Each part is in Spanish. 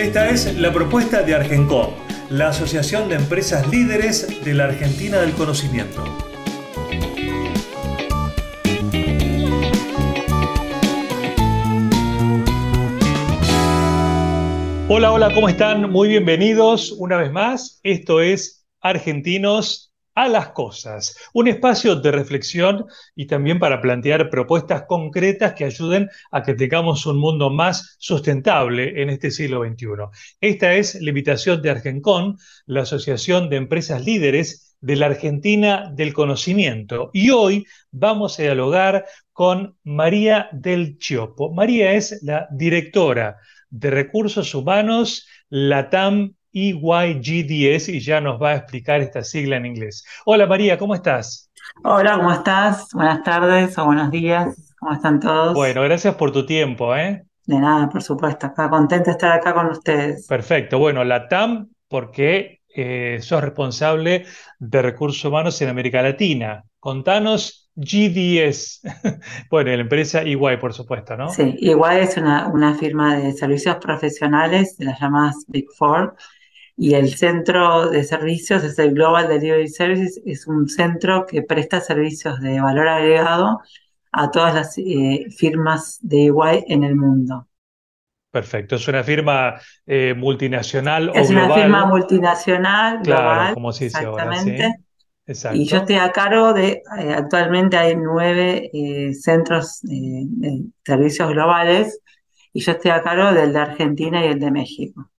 Esta es la propuesta de Argencom, la Asociación de Empresas Líderes de la Argentina del Conocimiento. Hola, hola, ¿cómo están? Muy bienvenidos una vez más. Esto es Argentinos a las cosas, un espacio de reflexión y también para plantear propuestas concretas que ayuden a que tengamos un mundo más sustentable en este siglo XXI. Esta es la invitación de Argencon, la Asociación de Empresas Líderes de la Argentina del Conocimiento. Y hoy vamos a dialogar con María del Chiopo. María es la directora de Recursos Humanos LATAM EYGDS y ya nos va a explicar esta sigla en inglés. Hola María, ¿cómo estás? Hola, ¿cómo estás? Buenas tardes o buenos días. ¿Cómo están todos? Bueno, gracias por tu tiempo, ¿eh? De nada, por supuesto. Acá contenta de estar acá con ustedes. Perfecto. Bueno, la TAM, porque eh, sos responsable de recursos humanos en América Latina. Contanos GDS. Bueno, la empresa EY, por supuesto, ¿no? Sí, EY es una, una firma de servicios profesionales de las llamadas Big Four y el centro de servicios es el Global Delivery Services, es un centro que presta servicios de valor agregado a todas las eh, firmas de igual en el mundo. Perfecto, es una firma eh, multinacional es o global. Es una firma multinacional, claro, como se dice exactamente. Ahora, Exacto. Y yo estoy a cargo de, eh, actualmente hay nueve centros de servicios globales y yo estoy a cargo del de Argentina y el de México.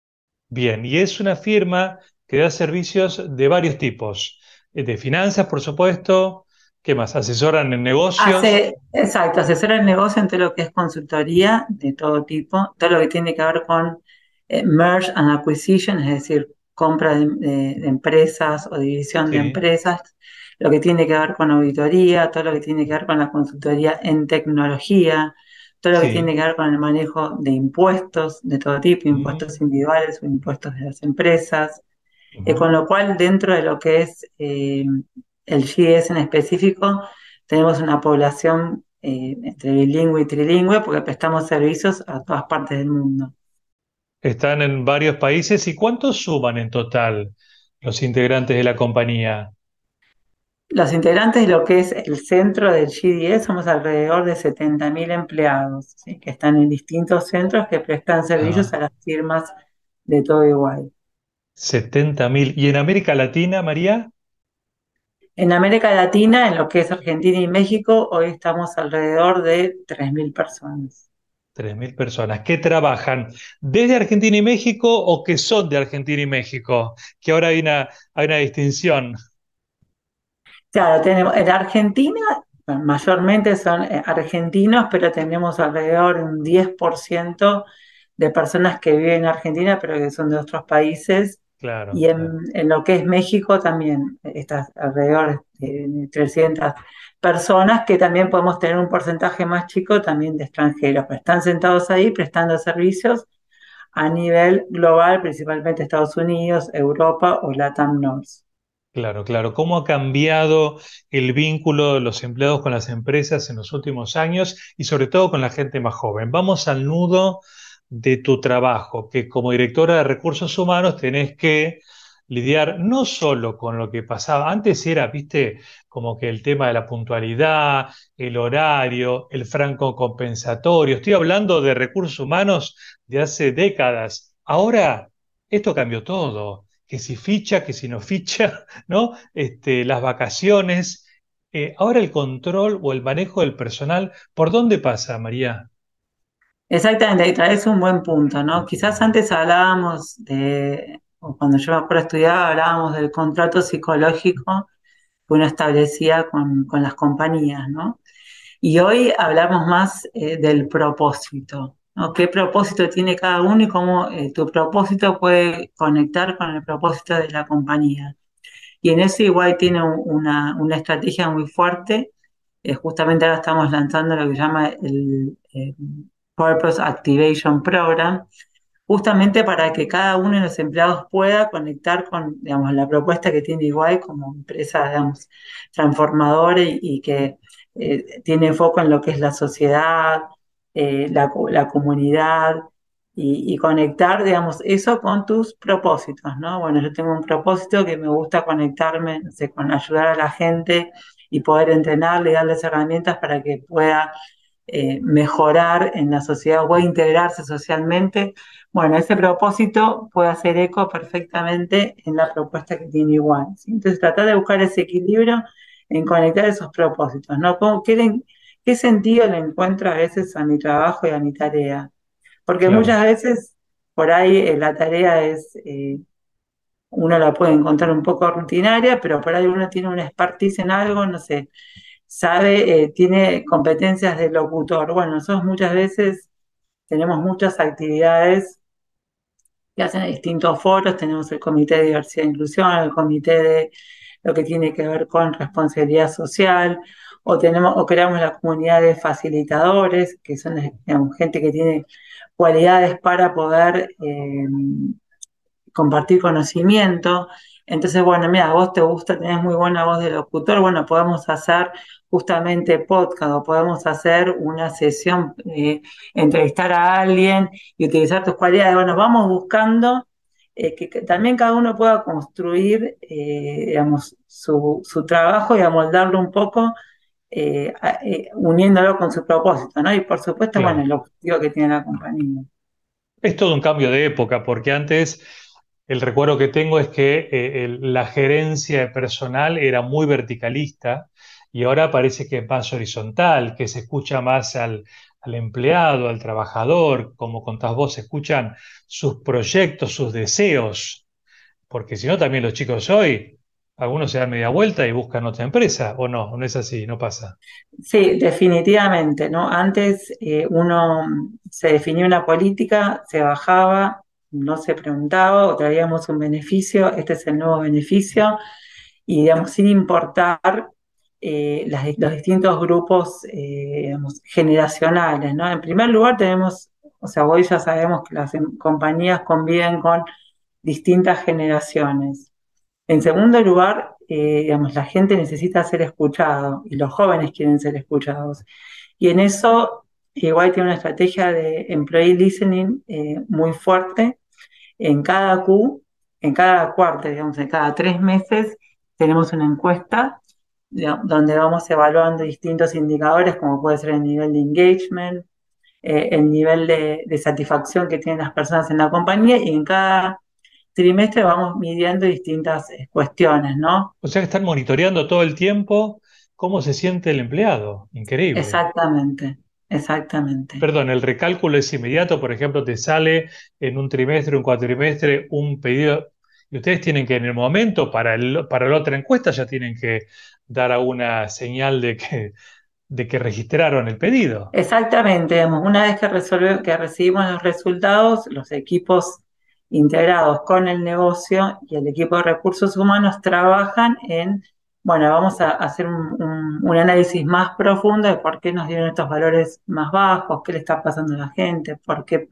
Bien, y es una firma que da servicios de varios tipos, eh, de finanzas, por supuesto, ¿qué más? ¿Asesoran en negocios? exacto, asesoran en negocios en todo lo que es consultoría de todo tipo, todo lo que tiene que ver con eh, merge and acquisition, es decir, compra de, empresas o división de empresas, lo que tiene que ver con auditoría, todo lo que tiene que ver con la consultoría en tecnología, todo lo que tiene que ver con el manejo de impuestos de todo tipo, impuestos individuales o impuestos de las empresas, eh, con lo cual dentro de lo que es eh, el GS en específico, tenemos una población eh, entre bilingüe y trilingüe porque prestamos servicios a todas partes del mundo. Están en varios países y ¿cuántos suman en total los integrantes de la compañía? Los integrantes de lo que es el centro del GDS somos alrededor de 70.000 empleados, que están en distintos centros que prestan servicios ah. a las firmas de todo igual. 70.000. ¿Y en América Latina, María? En América Latina, en lo que es Argentina y México, hoy estamos alrededor de 3.000 personas. 3.000 personas. ¿Qué trabajan desde Argentina y México o que son de Argentina y México? Que ahora hay una, hay una distinción. Claro, tenemos en Argentina, mayormente son eh, argentinos, pero tenemos alrededor de un 10% de personas que viven en Argentina, pero que son de otros países. Claro, y en, lo que es México también está alrededor de 300 personas que también podemos tener un porcentaje más chico también de extranjeros, pero están sentados ahí prestando servicios a nivel global, principalmente Estados Unidos, Europa o Latam North. Claro, claro. ¿Cómo ha cambiado el vínculo de los empleados con las empresas en los últimos años y sobre todo con la gente más joven? Vamos al nudo de tu trabajo, que como directora de recursos humanos tenés que lidiar no solo con lo que pasaba, antes era, viste, como que el tema de la puntualidad, el horario, el franco compensatorio, estoy hablando de recursos humanos de hace décadas. Ahora, esto cambió todo que si ficha, que si no ficha, ¿no? Este, las vacaciones. Eh, ahora el control o el manejo del personal, ¿por dónde pasa, María? Exactamente, ahí traes un buen punto, ¿no? Quizás antes hablábamos de, o cuando yo me acuerdo estudiaba, hablábamos del contrato psicológico que uno establecía con, las compañías, ¿no? Y hoy hablamos más eh, del propósito, qué propósito tiene cada uno y cómo eh, tu propósito puede conectar con el propósito de la compañía. Y en eso igual tiene una, estrategia muy fuerte. Eh, justamente ahora estamos lanzando lo que se llama el, el Purpose Activation Program, justamente para que cada uno de los empleados pueda conectar con, digamos, la propuesta que tiene Iguay como empresa, digamos, transformadora y, que eh, tiene foco en lo que es la sociedad, eh, la, comunidad y, conectar, digamos, eso con tus propósitos, ¿no? Bueno, yo tengo un propósito que me gusta conectarme, no sé, con ayudar a la gente y poder entrenarle y darles herramientas para que pueda eh, mejorar en la sociedad o integrarse socialmente. Bueno, ese propósito puede hacer eco perfectamente en la propuesta que tiene igual. Entonces, tratar de buscar ese equilibrio en conectar esos propósitos, ¿no? qué, ¿Qué sentido le encuentro a veces a mi trabajo y a mi tarea? Porque muchas veces por ahí eh, la tarea es, eh, uno la puede encontrar un poco rutinaria, pero por ahí uno tiene una expertise en algo, no sé, sabe, eh, tiene competencias de locutor. Bueno, nosotros muchas veces tenemos muchas actividades que hacen distintos foros, tenemos el Comité de Diversidad e Inclusión, el Comité de lo que tiene que ver con responsabilidad social, o creamos la comunidad de facilitadores, que son gente que tiene cualidades para poder eh, compartir conocimiento. Entonces, bueno, mira, vos te gusta, tenés muy buena voz de locutor, bueno, podemos hacer justamente podcast o podemos hacer una sesión, eh, entrevistar a alguien y utilizar tus cualidades. Bueno, vamos buscando eh, que, también cada uno pueda construir, eh, digamos, su, su, trabajo y amoldarlo un poco, uniéndolo con su propósito, ¿no? Y por supuesto, bueno, el objetivo que tiene la compañía. Es todo un cambio de época, porque antes el recuerdo que tengo es que eh, la gerencia de personal era muy verticalista y ahora parece que es más horizontal, que se escucha más al, empleado, al trabajador, como contás vos, se escuchan sus proyectos, sus deseos, porque si no, también los chicos hoy, algunos se dan media vuelta y buscan otra empresa, o no, no es así, no pasa. Sí, definitivamente, ¿no? Antes eh, uno se definía una política, se bajaba, no se preguntaba o traíamos un beneficio, este es el nuevo beneficio, y digamos, sin importar eh, los distintos grupos eh, generacionales, ¿no? En primer lugar tenemos, o sea, hoy ya sabemos que las em, compañías conviven con distintas generaciones. En segundo lugar, eh, digamos, la gente necesita ser escuchado y los jóvenes quieren ser escuchados. Y en eso, igual tiene una estrategia de employee listening muy fuerte, en cada Q, en cada cuarto, digamos, en cada tres meses, tenemos una encuesta donde vamos evaluando distintos indicadores, como puede ser el nivel de engagement, eh, el nivel de, satisfacción que tienen las personas en la compañía, y en cada trimestre vamos midiendo distintas eh, cuestiones, ¿no? O sea que están monitoreando todo el tiempo cómo se siente el empleado. Increíble. Exactamente. Exactamente. Perdón, el recálculo es inmediato, por ejemplo, te sale en un trimestre, un cuatrimestre, un pedido, y ustedes tienen que en el momento, para, el, para la otra encuesta, ya tienen que dar alguna señal de que, de que registraron el pedido. Exactamente, una vez que, resolve, que recibimos los resultados, los equipos integrados con el negocio y el equipo de recursos humanos trabajan en bueno, vamos a hacer un, análisis más profundo de por qué nos dieron estos valores más bajos, qué le está pasando a la gente, por qué,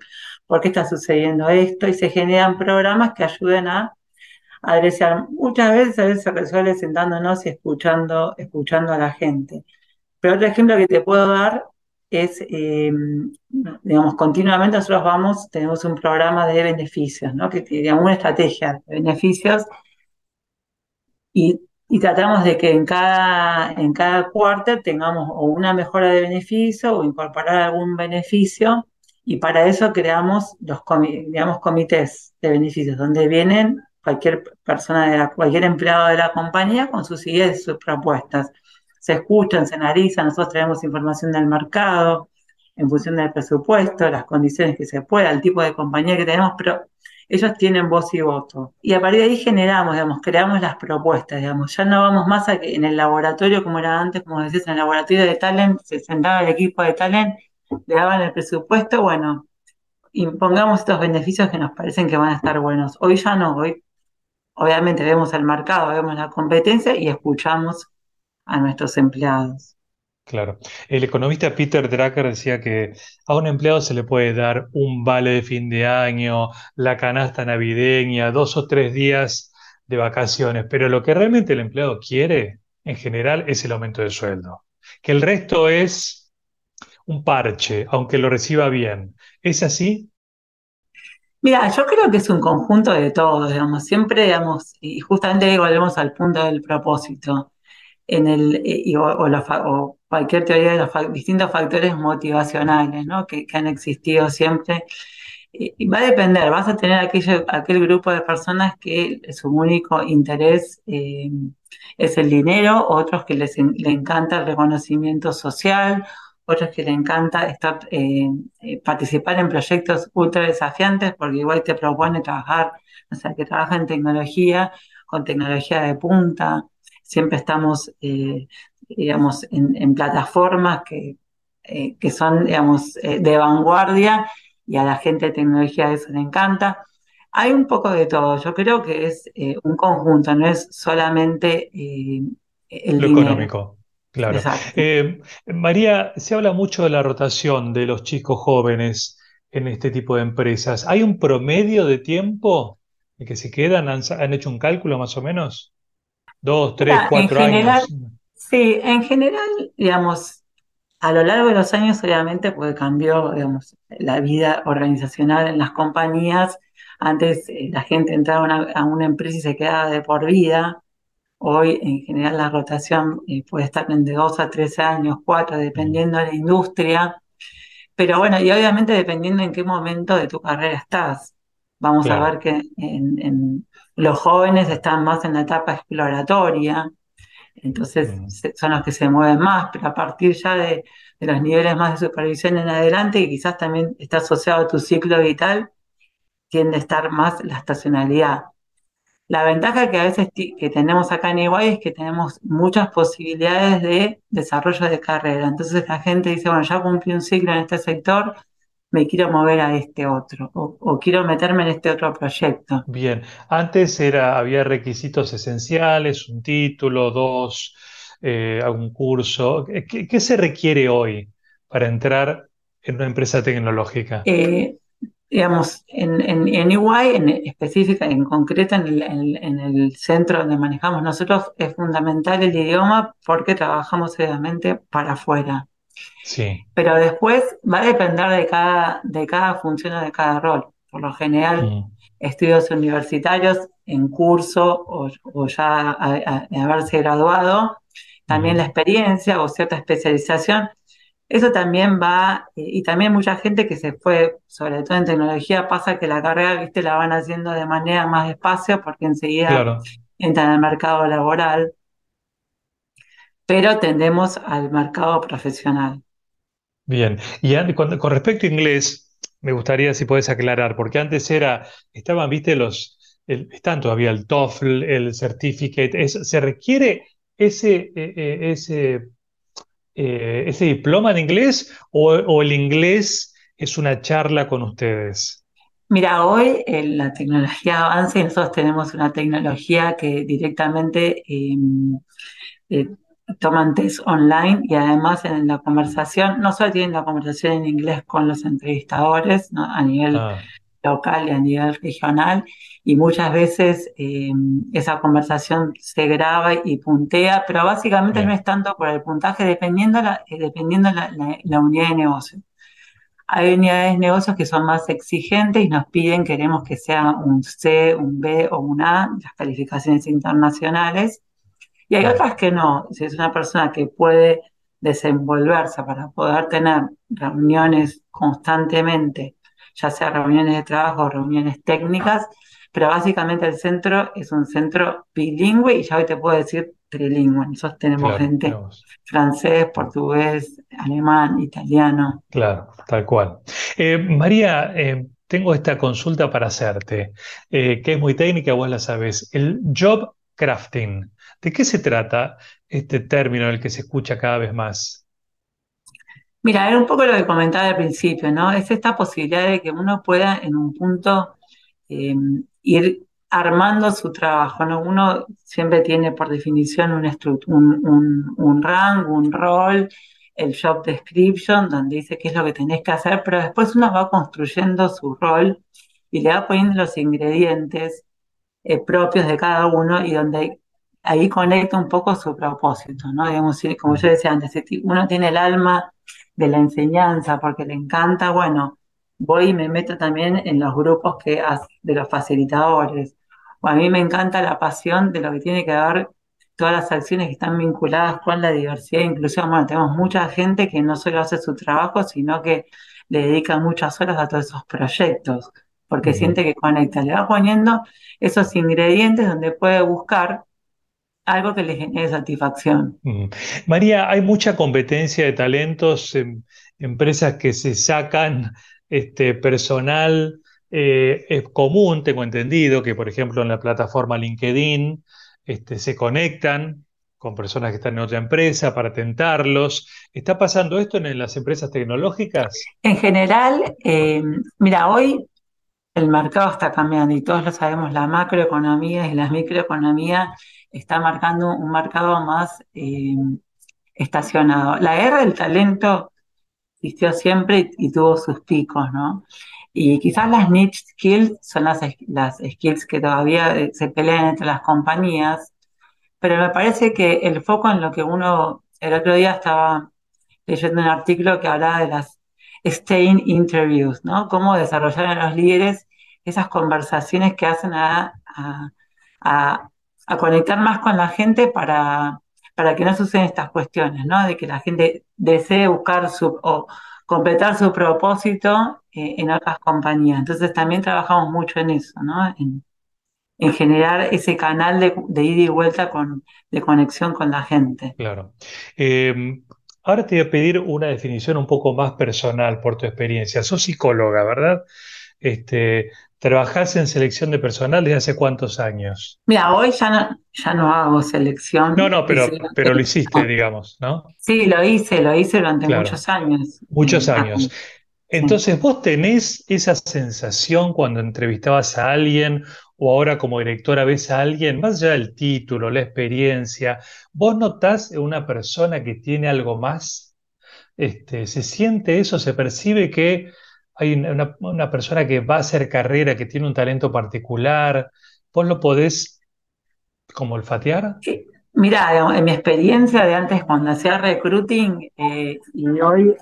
por qué está sucediendo esto, y se generan programas que ayuden a adresar. Muchas veces a veces se sentándonos y escuchando, escuchando a la gente. Pero otro ejemplo que te puedo dar es, eh, digamos, continuamente nosotros vamos, tenemos un programa de beneficios, ¿no? Que digamos una estrategia de beneficios y y tratamos de que en cada, en cada cuarto tengamos o una mejora de beneficio o incorporar algún beneficio y para eso creamos los digamos, comités de beneficios donde vienen cualquier persona, de la, cualquier empleado de la compañía con sus ideas y sus propuestas. Se escuchan, se analizan, nosotros traemos información del mercado en función del presupuesto, las condiciones que se pueda, el tipo de compañía que tenemos, pero ellos tienen voz y voto. Y a partir de ahí generamos, digamos, creamos las propuestas, digamos. Ya no vamos más a que en el laboratorio, como era antes, como decías, en el laboratorio de talent, se sentaba el equipo de talent, le daban el presupuesto, bueno, impongamos estos beneficios que nos parecen que van a estar buenos. Hoy ya no, hoy obviamente vemos el mercado, vemos la competencia y escuchamos a nuestros empleados. Claro. El economista Peter Drucker decía que a un empleado se le puede dar un vale de fin de año, la canasta navideña, dos o tres días de vacaciones, pero lo que realmente el empleado quiere, en general, es el aumento de sueldo. Que el resto es un parche, aunque lo reciba bien. ¿Es así? Mira, yo creo que es un conjunto de todo, digamos, siempre, digamos, y justamente volvemos al punto del propósito en el, eh, o, cualquier teoría de los distintos factores motivacionales ¿no? que, han existido siempre. Y, va a depender, vas a tener aquello, aquel grupo de personas que su único interés eh, es el dinero, otros que les, le encanta el reconocimiento social, otros que le encanta estar, eh, participar en proyectos ultra desafiantes porque igual te propone trabajar, o sea, que trabaja en tecnología, con tecnología de punta, siempre estamos, eh, digamos, en, plataformas que, eh, que, son, digamos, eh, de vanguardia y a la gente de tecnología eso le encanta. Hay un poco de todo, yo creo que es un conjunto, no es solamente el Lo económico. Claro. María, se habla mucho de la rotación de los chicos jóvenes en este tipo de empresas. ¿Hay un promedio de tiempo en que se quedan? han hecho un cálculo más o menos? Dos, tres, cuatro años. Sí, en general, digamos, a lo largo de los años, obviamente, pues cambió, digamos, la vida organizacional en las compañías. Antes eh, la gente entraba a una, empresa y se quedaba de por vida. Hoy, en general, la rotación eh, puede estar de dos a tres años, cuatro, dependiendo de la industria. Pero bueno, y obviamente dependiendo en qué momento de tu carrera estás. Vamos a ver que en, los jóvenes están más en la etapa exploratoria, entonces son los que se mueven más, pero a partir ya de, los niveles más de supervisión en adelante, y quizás también está asociado a tu ciclo vital, tiende a estar más la estacionalidad. La ventaja que a veces que tenemos acá en Iguay es que tenemos muchas posibilidades de desarrollo de carrera. Entonces la gente dice, bueno, ya cumplí un ciclo en este sector, me quiero mover a este otro o, quiero meterme en este otro proyecto. Bien, antes era, había requisitos esenciales, un título, dos, eh, algún curso. ¿Qué, se requiere hoy para entrar en una empresa tecnológica? Eh, digamos, en, en, en EY, en específica, en concreto, en el, en el, centro donde manejamos nosotros, es fundamental el idioma porque trabajamos obviamente para afuera. Sí. Pero después va a depender de cada, de cada función o de cada rol. Por lo general, estudios universitarios en curso o, ya haberse graduado, también la experiencia o cierta especialización. Eso también va, y también mucha gente que se fue, sobre todo en tecnología, pasa que la carrera, viste, la van haciendo de manera más despacio porque enseguida entran al mercado laboral, pero tendemos al mercado profesional. Bien, y con, respecto a inglés, me gustaría si puedes aclarar, porque antes era, estaban, viste, los, están todavía el TOEFL, el Certificate, ¿se requiere ese, e, e, ese, eh, ese diploma en inglés o, el inglés es una charla con ustedes? Mira, hoy la tecnología avanza y nosotros tenemos una tecnología que directamente em, eh, toman test online y además en la conversación, no solo tienen la conversación en inglés con los entrevistadores a nivel ah. local y a nivel regional, y muchas veces eh, esa conversación se graba y puntea, pero básicamente no es tanto por el puntaje, dependiendo la, eh, dependiendo la, la, unidad de negocio. Hay unidades de negocios que son más exigentes y nos piden, queremos que sea un C, un B o un A, las calificaciones internacionales. Y hay otras que no. Si es una persona que puede desenvolverse para poder tener reuniones constantemente, ya sea reuniones de trabajo o reuniones técnicas, pero básicamente el centro es un centro bilingüe y ya hoy te puedo decir trilingüe. Nosotros tenemos gente francés, portugués, alemán, italiano. Claro, tal cual. Eh, María, eh, tengo esta consulta para hacerte, eh, que es muy técnica, vos la sabes. El job crafting. ¿De qué se trata este término el que se escucha cada vez más? Mira, era un poco lo que comentaba al principio, ¿no? Es esta posibilidad de que uno pueda en un punto eh, ir armando su trabajo, ¿no? Uno siempre tiene por definición un, un, un, un rango, un rol, el job description, donde dice qué es lo que tenés que hacer, pero después uno va construyendo su rol y le va poniendo los ingredientes eh, propios de cada uno y donde ahí conecta un poco su propósito, ¿no? Digamos, como yo decía antes, si uno tiene el alma de la enseñanza porque le encanta, bueno, voy y me meto también en los grupos que de los facilitadores. O a mí me encanta la pasión de lo que tiene que ver todas las acciones que están vinculadas con la diversidad e inclusión. Bueno, tenemos mucha gente que no solo hace su trabajo, sino que le dedica muchas horas a todos esos proyectos, porque siente que conecta. Le va poniendo esos ingredientes donde puede buscar algo que le genere satisfacción. María, hay mucha competencia de talentos, en empresas que se sacan este, personal eh, es común, tengo entendido, que por ejemplo en la plataforma LinkedIn este, se conectan con personas que están en otra empresa para tentarlos. ¿Está pasando esto en las empresas tecnológicas? En general, eh, mira, hoy el mercado está cambiando y todos lo sabemos, la macroeconomía y la microeconomía está marcando un mercado más eh, estacionado. La guerra del talento existió siempre y, tuvo sus picos, ¿no? Y quizás las niche skills son las, las skills que todavía eh, se pelean entre las compañías, pero me parece que el foco en lo que uno, el otro día estaba leyendo un artículo que hablaba de las staying interviews, ¿no? Cómo desarrollar a los líderes esas conversaciones que hacen a, a, conectar más con la gente para para que no sucedan estas cuestiones, ¿no? De que la gente desee buscar su, o completar su propósito eh, en otras compañías. Entonces también trabajamos mucho en eso, ¿no? En, generar ese canal de, ida y vuelta con, de conexión con la gente. Claro. Em, ahora te voy a pedir una definición un poco más personal por tu experiencia. Sos psicóloga, ¿verdad? Este, ¿Trabajás en selección de personal desde hace cuántos años? Mira, hoy ya no, ya no hago selección. No, no, pero, pero lo hiciste, digamos, ¿no? Sí, lo hice, lo hice durante muchos años. Muchos años. Entonces, ¿vos tenés esa sensación cuando entrevistabas a alguien o ahora como directora ves a alguien, más allá del título, la experiencia, ¿vos notás una persona que tiene algo más? Este, ¿Se siente eso? ¿Se percibe que hay una, persona que va a hacer carrera, que tiene un talento particular, ¿vos lo podés como olfatear? Sí. Mira, en mi experiencia de antes cuando hacía recruiting eh, y hoy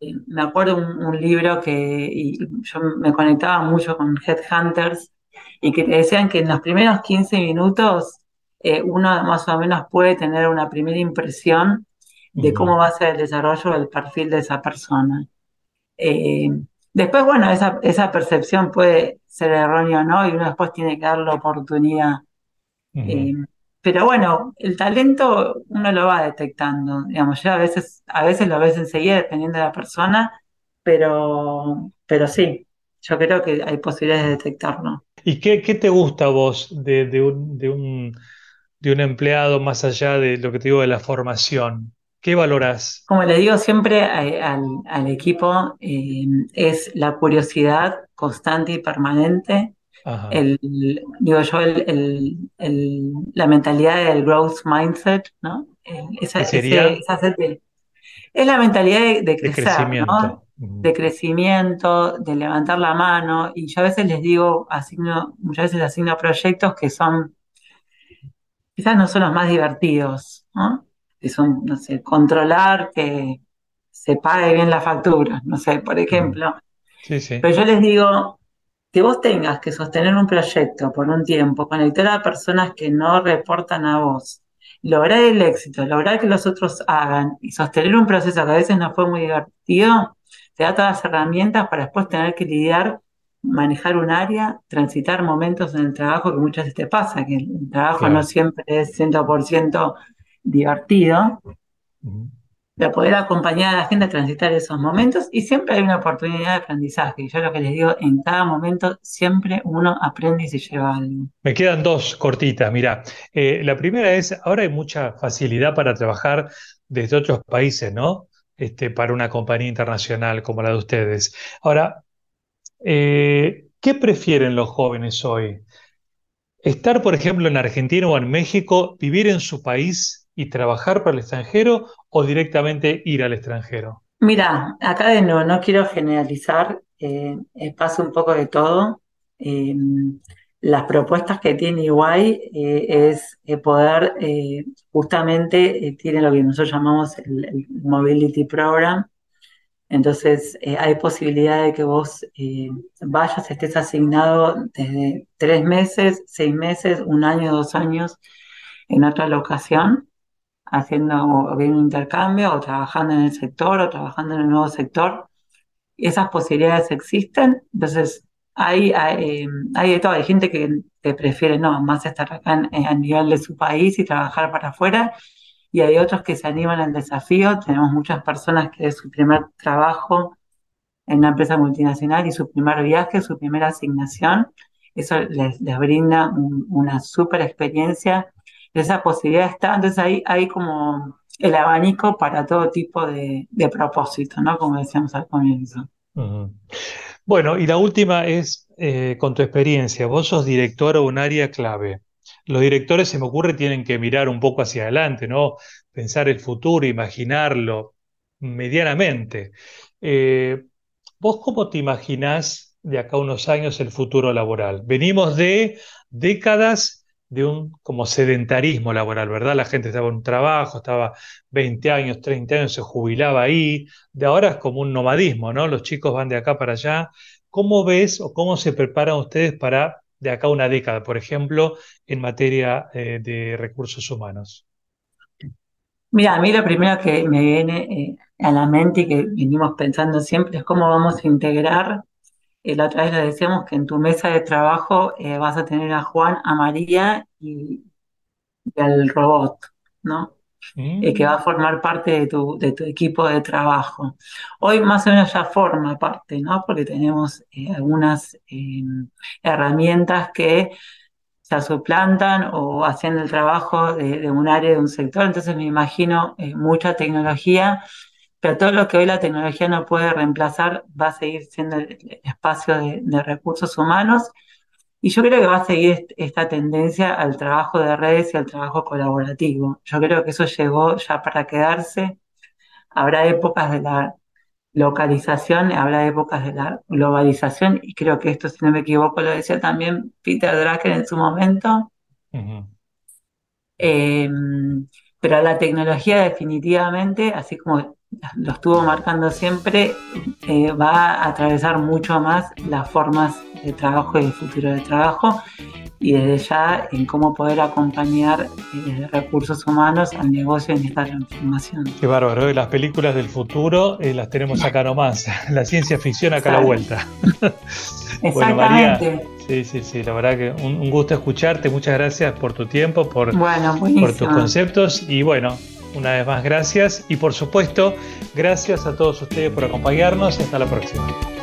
eh, me acuerdo un, un libro que yo me conectaba mucho con headhunters y que te decían que en los primeros 15 minutos eh, uno más o menos puede tener una primera impresión de cómo va a ser el desarrollo del perfil de esa persona. Eh, después, bueno, esa, esa percepción puede ser errónea o no, y uno después tiene que dar la oportunidad. Eh, pero bueno, el talento uno lo va detectando, digamos, ya a veces, a veces lo ves enseguida dependiendo de la persona, pero, pero sí, yo creo que hay posibilidades de detectarlo. ¿Y qué, qué te gusta a vos de, de, un, de, un, de un empleado más allá de lo que te digo de la formación? ¿Qué valoras? Como le digo siempre al, equipo, eh, es la curiosidad constante y permanente. El, digo yo, la mentalidad del growth mindset, ¿no? Esa, sería? es la mentalidad de, crecer, de crecimiento. De crecimiento, de levantar la mano. Y yo a veces les digo, asigno, muchas veces asigno proyectos que son, quizás no son los más divertidos, ¿no? Es un, no sé, controlar que se pague bien la factura, no sé, por ejemplo. Sí, sí. Pero yo les digo, que vos tengas que sostener un proyecto por un tiempo, conectar a personas que no reportan a vos, lograr el éxito, lograr que los otros hagan y sostener un proceso que a veces no fue muy divertido, te da todas las herramientas para después tener que lidiar, manejar un área, transitar momentos en el trabajo que muchas veces te pasa, que el trabajo no siempre es 100% divertido. de poder acompañar a la gente a transitar esos momentos y siempre hay una oportunidad de aprendizaje. Yo lo que les digo, en cada momento siempre uno aprende y se lleva algo. Me quedan dos cortitas, mira. Eh, la primera es, ahora hay mucha facilidad para trabajar desde otros países, ¿no? Este, para una compañía internacional como la de ustedes. Ahora, eh, ¿qué prefieren los jóvenes hoy? ¿Estar, por ejemplo, en Argentina o en México, vivir en su país y trabajar para el extranjero o directamente ir al extranjero? Mira, acá de nuevo, no quiero generalizar, eh, pasa un poco de todo. Eh, las propuestas que tiene Iguay eh, es eh, poder, eh, justamente, tiene lo que nosotros llamamos el, Mobility Program. Entonces, hay posibilidad de que vos vayas, estés asignado desde tres meses, seis meses, un año, dos años en otra locación, haciendo bien un intercambio o trabajando en el sector o trabajando en el nuevo sector. Esas posibilidades existen. Entonces, hay, hay, hay, de todo, hay gente que, prefiere no, más estar acá a nivel de su país y trabajar para afuera, y hay otros que se animan al desafío. Tenemos muchas personas que es su primer trabajo en una empresa multinacional y su primer viaje, su primera asignación, eso les, brinda una súper experiencia. Esa posibilidad está, entonces ahí hay como el abanico para todo tipo de, de propósito, ¿no? Como decíamos al comienzo. Bueno, y la última es eh, con tu experiencia. Vos sos director o un área clave. Los directores, se me ocurre, tienen que mirar un poco hacia adelante, ¿no? Pensar el futuro, imaginarlo medianamente. Eh, ¿Vos cómo te imaginás de acá a unos años el futuro laboral? Venimos de décadas de un como sedentarismo laboral, ¿verdad? La gente estaba en un trabajo, estaba 20 años, 30 años, se jubilaba ahí, de ahora es como un nomadismo, ¿no? Los chicos van de acá para allá. ¿Cómo ves o cómo se preparan ustedes para de acá una década, por ejemplo, en materia eh, de recursos humanos? Mira, a mí lo primero que me viene eh, a la mente y que venimos pensando siempre es cómo vamos a integrar la otra vez le decíamos que en tu mesa de trabajo eh, vas a tener a Juan, a María y, al robot, ¿no? Eh, que va a formar parte de tu, de tu equipo de trabajo. Hoy más o menos ya forma parte, ¿no? Porque tenemos eh, algunas herramientas que se suplantan o hacen el trabajo de, de, un área, de un sector. Entonces me imagino mucha tecnología pero todo lo que hoy la tecnología no puede reemplazar va a seguir siendo el, espacio de, recursos humanos. Y yo creo que va a seguir esta tendencia al trabajo de redes y al trabajo colaborativo. Yo creo que eso llegó ya para quedarse. Habrá épocas de la localización, habrá épocas de la globalización, y creo que esto, si no me equivoco, lo decía también Peter Drucker en su momento. Em, pero la tecnología definitivamente, así como lo estuvo marcando siempre, eh, va a atravesar mucho más las formas de trabajo y el futuro de trabajo y desde ya en cómo poder acompañar eh, recursos humanos al negocio en esta transformación. Qué bárbaro, ¿eh? las películas del futuro las tenemos acá nomás, la ciencia ficción acá a la vuelta. bueno, María, sí, sí, sí, la verdad que un, gusto escucharte, muchas gracias por tu tiempo, por, por tus conceptos y bueno, una vez más, gracias. Y por supuesto, gracias a todos ustedes por acompañarnos. Hasta la próxima.